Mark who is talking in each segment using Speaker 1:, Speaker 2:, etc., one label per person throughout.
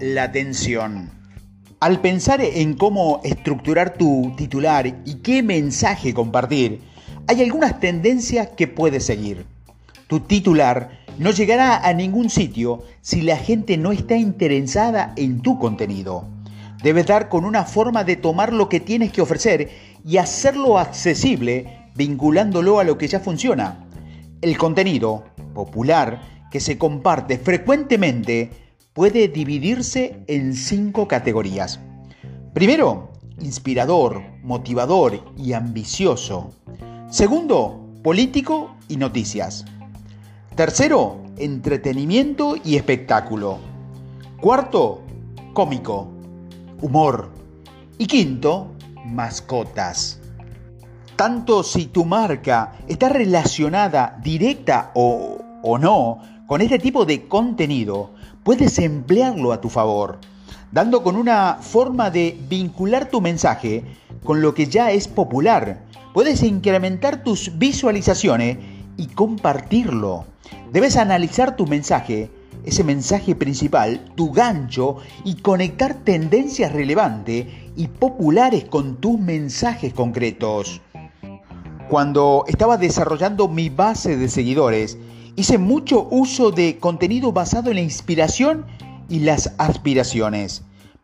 Speaker 1: la atención. Al pensar en cómo estructurar tu titular y qué mensaje compartir, hay algunas tendencias que puedes seguir. Tu titular no llegará a ningún sitio si la gente no está interesada en tu contenido. Debes dar con una forma de tomar lo que tienes que ofrecer y hacerlo accesible vinculándolo a lo que ya funciona. El contenido popular que se comparte frecuentemente puede dividirse en cinco categorías. Primero, inspirador, motivador y ambicioso. Segundo, político y noticias. Tercero, entretenimiento y espectáculo. Cuarto, cómico, humor. Y quinto, mascotas. Tanto si tu marca está relacionada directa o, o no con este tipo de contenido, puedes emplearlo a tu favor, dando con una forma de vincular tu mensaje con lo que ya es popular Puedes incrementar tus visualizaciones y compartirlo. Debes analizar tu mensaje, ese mensaje principal, tu gancho y conectar tendencias relevantes y populares con tus mensajes concretos. Cuando estaba desarrollando mi base de seguidores, hice mucho uso de contenido basado en la inspiración y las aspiraciones.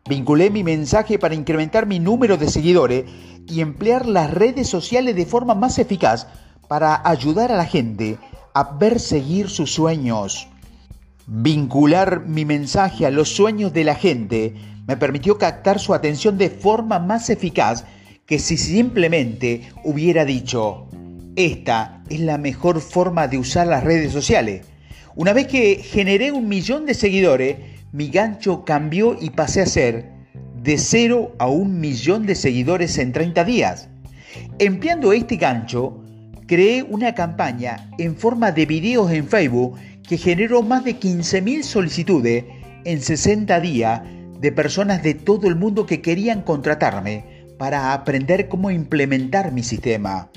Speaker 1: Vinculé mi mensaje para incrementar mi número de seguidores y emplear las redes sociales de forma más eficaz para ayudar a la gente a ver seguir sus sueños. Vincular mi mensaje a los sueños de la gente me permitió captar su atención de forma más eficaz que si simplemente hubiera dicho, esta es la mejor forma de usar las redes sociales. Una vez que generé un millón de seguidores, mi gancho cambió y pasé a ser de 0 a un millón de seguidores en 30 días. Empleando este gancho, creé una campaña en forma de videos en Facebook que generó más de 15.000 solicitudes en 60 días de personas de todo el mundo que querían contratarme para aprender cómo implementar mi sistema.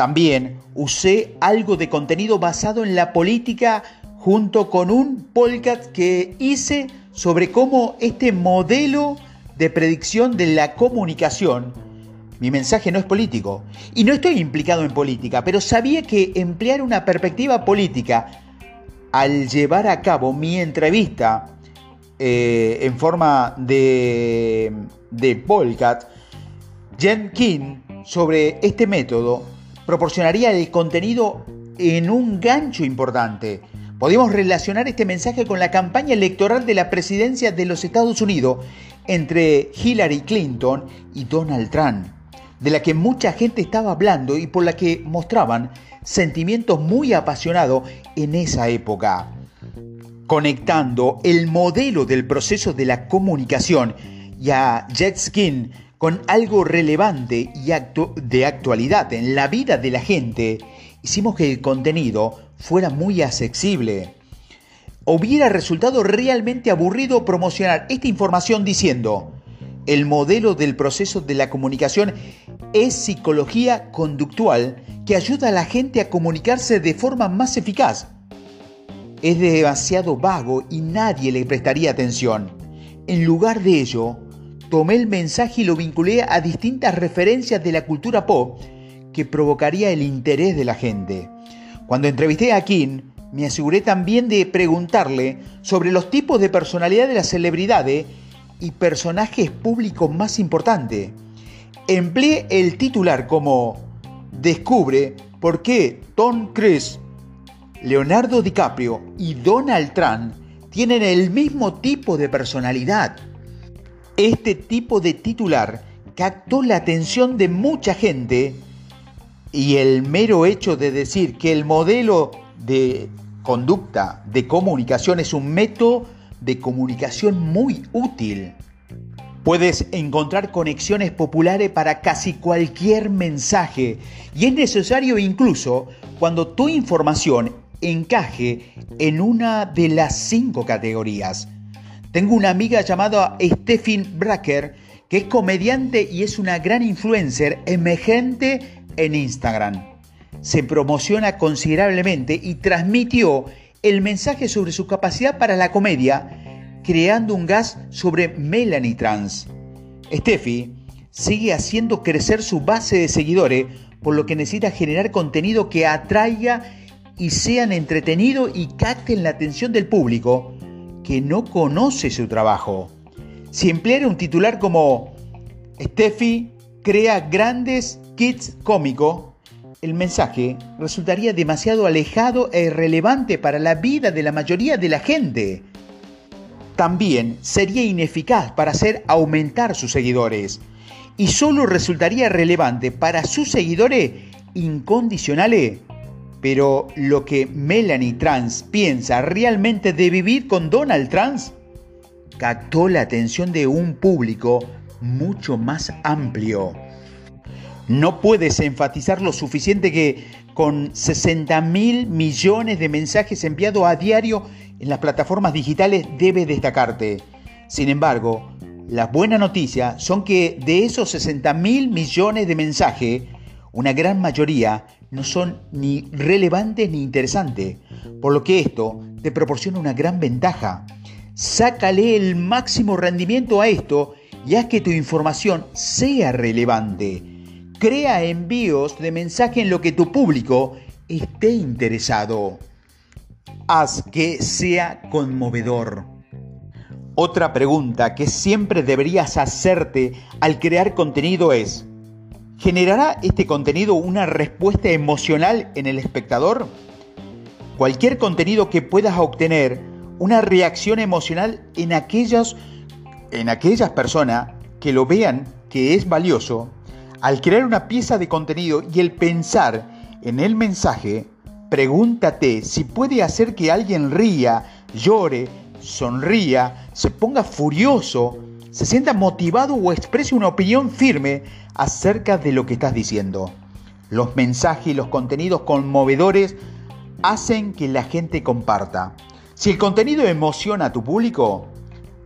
Speaker 1: También usé algo de contenido basado en la política junto con un podcast que hice sobre cómo este modelo de predicción de la comunicación, mi mensaje no es político, y no estoy implicado en política, pero sabía que emplear una perspectiva política al llevar a cabo mi entrevista eh, en forma de, de podcast, Jen King, sobre este método, proporcionaría el contenido en un gancho importante Podemos relacionar este mensaje con la campaña electoral de la presidencia de los Estados Unidos entre Hillary Clinton y Donald Trump, de la que mucha gente estaba hablando y por la que mostraban sentimientos muy apasionados en esa época. Conectando el modelo del proceso de la comunicación y a Jet Skin con algo relevante y de actualidad en la vida de la gente, hicimos que el contenido fuera muy accesible. Hubiera resultado realmente aburrido promocionar esta información diciendo, el modelo del proceso de la comunicación es psicología conductual que ayuda a la gente a comunicarse de forma más eficaz. Es demasiado vago y nadie le prestaría atención. En lugar de ello, tomé el mensaje y lo vinculé a distintas referencias de la cultura pop que provocaría el interés de la gente. Cuando entrevisté a Kim, me aseguré también de preguntarle sobre los tipos de personalidad de las celebridades y personajes públicos más importantes. Empleé el titular como Descubre por qué Tom Cruise, Leonardo DiCaprio y Donald Trump tienen el mismo tipo de personalidad. Este tipo de titular captó la atención de mucha gente y el mero hecho de decir que el modelo de conducta de comunicación es un método de comunicación muy útil. Puedes encontrar conexiones populares para casi cualquier mensaje y es necesario incluso cuando tu información encaje en una de las cinco categorías. Tengo una amiga llamada Stephen Bracker que es comediante y es una gran influencer emergente en Instagram. Se promociona considerablemente y transmitió el mensaje sobre su capacidad para la comedia, creando un gas sobre Melanie Trans. Steffi sigue haciendo crecer su base de seguidores, por lo que necesita generar contenido que atraiga y sean entretenido y capten la atención del público que no conoce su trabajo. Si empleara un titular como Steffi crea grandes kits cómicos, el mensaje resultaría demasiado alejado e irrelevante para la vida de la mayoría de la gente. También sería ineficaz para hacer aumentar sus seguidores y solo resultaría relevante para sus seguidores incondicionales. Pero lo que Melanie Trans piensa realmente de vivir con Donald Trans captó la atención de un público mucho más amplio. No puedes enfatizar lo suficiente que con 60 mil millones de mensajes enviados a diario en las plataformas digitales debe destacarte. Sin embargo, las buenas noticias son que de esos 60 mil millones de mensajes, una gran mayoría no son ni relevantes ni interesantes, por lo que esto te proporciona una gran ventaja. Sácale el máximo rendimiento a esto y haz que tu información sea relevante. Crea envíos de mensaje en lo que tu público esté interesado. Haz que sea conmovedor. Otra pregunta que siempre deberías hacerte al crear contenido es, ¿generará este contenido una respuesta emocional en el espectador? Cualquier contenido que puedas obtener una reacción emocional en, aquellos, en aquellas personas que lo vean que es valioso al crear una pieza de contenido y el pensar en el mensaje, pregúntate si puede hacer que alguien ría, llore, sonría, se ponga furioso, se sienta motivado o exprese una opinión firme acerca de lo que estás diciendo. Los mensajes y los contenidos conmovedores hacen que la gente comparta. Si el contenido emociona a tu público,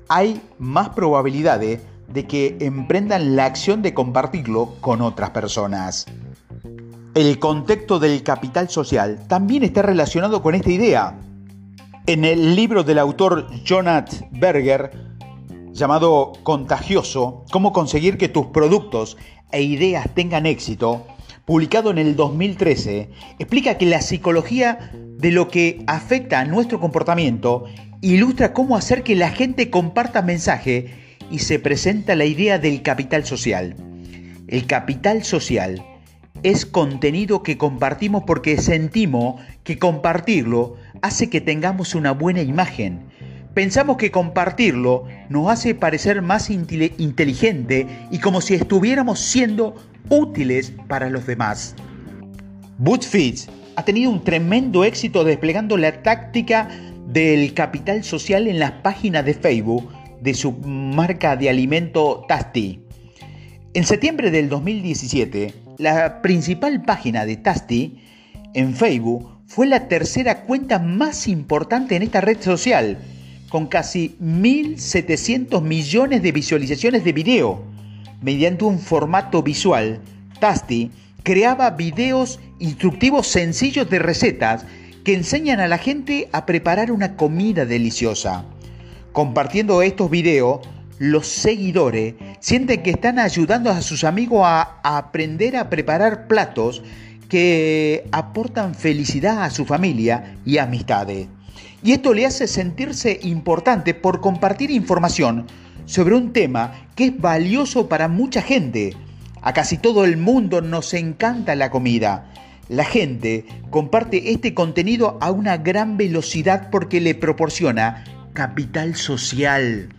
Speaker 1: hay más probabilidades de que emprendan la acción de compartirlo con otras personas. El contexto del capital social también está relacionado con esta idea. En el libro del autor Jonathan Berger, llamado Contagioso, cómo conseguir que tus productos e ideas tengan éxito, publicado en el 2013, explica que la psicología de lo que afecta a nuestro comportamiento ilustra cómo hacer que la gente comparta mensaje y se presenta la idea del capital social. El capital social es contenido que compartimos porque sentimos que compartirlo hace que tengamos una buena imagen. Pensamos que compartirlo nos hace parecer más inteligente y como si estuviéramos siendo útiles para los demás. BuzzFeed ha tenido un tremendo éxito desplegando la táctica del capital social en las páginas de Facebook de su marca de alimento Tasty. En septiembre del 2017, la principal página de Tasty en Facebook fue la tercera cuenta más importante en esta red social, con casi 1.700 millones de visualizaciones de video. Mediante un formato visual, Tasty creaba videos instructivos sencillos de recetas que enseñan a la gente a preparar una comida deliciosa. Compartiendo estos videos, los seguidores sienten que están ayudando a sus amigos a, aprender a preparar platos que aportan felicidad a su familia y amistades. Y esto le hace sentirse importante por compartir información sobre un tema que es valioso para mucha gente. A casi todo el mundo nos encanta la comida. La gente comparte este contenido a una gran velocidad porque le proporciona capital social.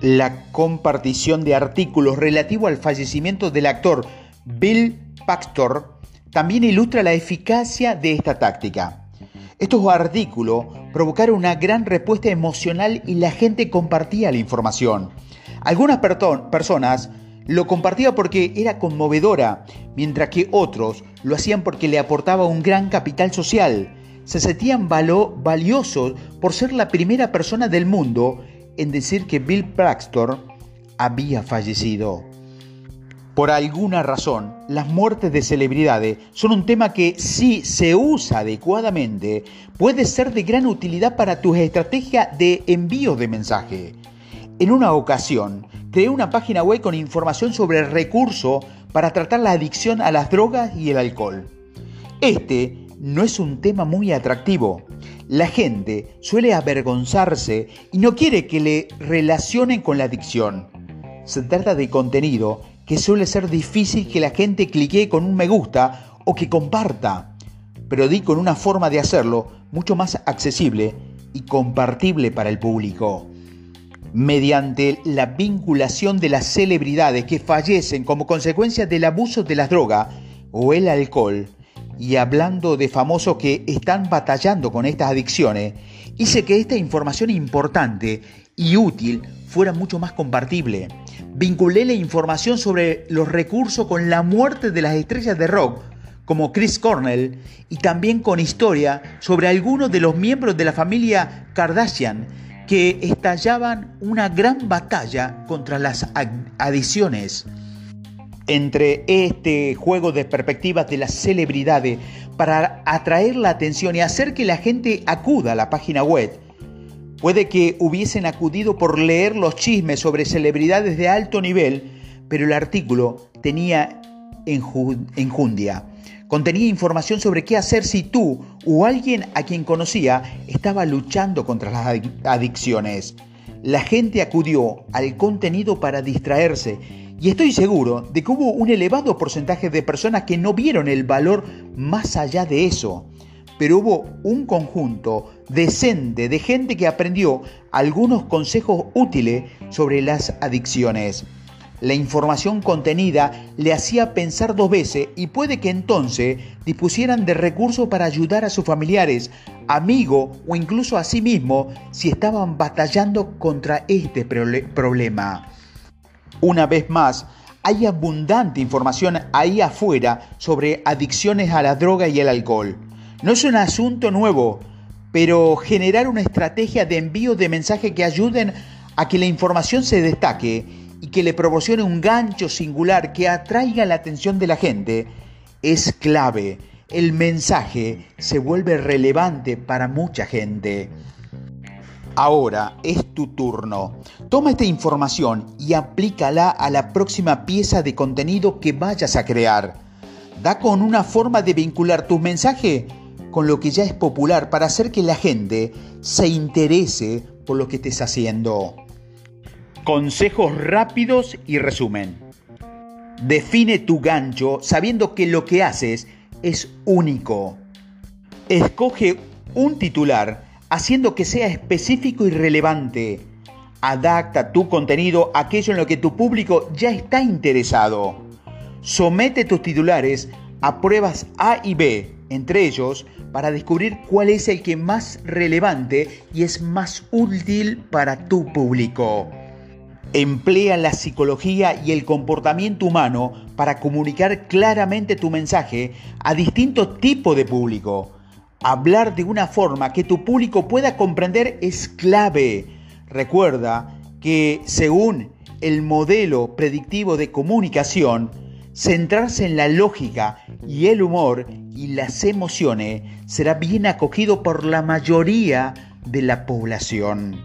Speaker 1: La compartición de artículos relativo al fallecimiento del actor Bill Paxtor también ilustra la eficacia de esta táctica. Estos artículos provocaron una gran respuesta emocional y la gente compartía la información. Algunas personas lo compartían porque era conmovedora, mientras que otros lo hacían porque le aportaba un gran capital social se sentían valiosos por ser la primera persona del mundo en decir que Bill Paxton había fallecido. Por alguna razón, las muertes de celebridades son un tema que si se usa adecuadamente puede ser de gran utilidad para tu estrategia de envío de mensaje. En una ocasión, creé una página web con información sobre el recurso para tratar la adicción a las drogas y el alcohol. Este no es un tema muy atractivo. La gente suele avergonzarse y no quiere que le relacionen con la adicción. Se trata de contenido que suele ser difícil que la gente clique con un me gusta o que comparta, pero di con una forma de hacerlo mucho más accesible y compartible para el público. Mediante la vinculación de las celebridades que fallecen como consecuencia del abuso de las drogas o el alcohol, y hablando de famosos que están batallando con estas adicciones, hice que esta información importante y útil fuera mucho más compartible. Vinculé la información sobre los recursos con la muerte de las estrellas de rock, como Chris Cornell, y también con historia sobre algunos de los miembros de la familia Kardashian que estallaban una gran batalla contra las adicciones. Entre este juego de perspectivas de las celebridades para atraer la atención y hacer que la gente acuda a la página web, Puede que hubiesen acudido por leer los chismes sobre celebridades de alto nivel, pero el artículo tenía enjundia. Contenía información sobre qué hacer si tú o alguien a quien conocía estaba luchando contra las adicciones. La gente acudió al contenido para distraerse y estoy seguro de que hubo un elevado porcentaje de personas que no vieron el valor más allá de eso pero hubo un conjunto decente de gente que aprendió algunos consejos útiles sobre las adicciones. La información contenida le hacía pensar dos veces y puede que entonces dispusieran de recursos para ayudar a sus familiares, amigos o incluso a sí mismo si estaban batallando contra este problema. Una vez más, hay abundante información ahí afuera sobre adicciones a la droga y el alcohol. No es un asunto nuevo, pero generar una estrategia de envío de mensajes que ayuden a que la información se destaque y que le proporcione un gancho singular que atraiga la atención de la gente es clave. El mensaje se vuelve relevante para mucha gente. Ahora es tu turno. Toma esta información y aplícala a la próxima pieza de contenido que vayas a crear. Da con una forma de vincular tu mensaje con lo que ya es popular para hacer que la gente se interese por lo que estés haciendo. Consejos rápidos y resumen. Define tu gancho sabiendo que lo que haces es único. Escoge un titular haciendo que sea específico y relevante. Adapta tu contenido a aquello en lo que tu público ya está interesado. Somete tus titulares a pruebas A y B, entre ellos para descubrir cuál es el que más relevante y es más útil para tu público. Emplea la psicología y el comportamiento humano para comunicar claramente tu mensaje a distintos tipos de público. Hablar de una forma que tu público pueda comprender es clave. Recuerda que según el modelo predictivo de comunicación, Centrarse en la lógica y el humor y las emociones será bien acogido por la mayoría de la población.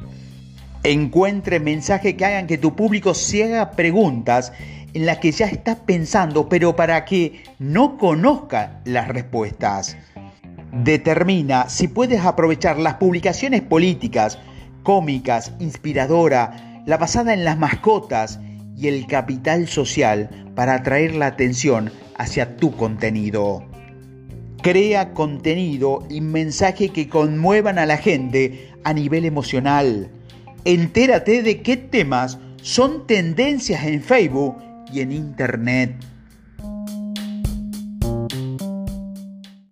Speaker 1: Encuentre mensajes que hagan que tu público se haga preguntas en las que ya está pensando, pero para que no conozca las respuestas. Determina si puedes aprovechar las publicaciones políticas, cómicas, inspiradoras, la basada en las mascotas y el capital social para atraer la atención hacia tu contenido. Crea contenido y mensaje que conmuevan a la gente a nivel emocional. Entérate de qué temas son tendencias en Facebook y en Internet.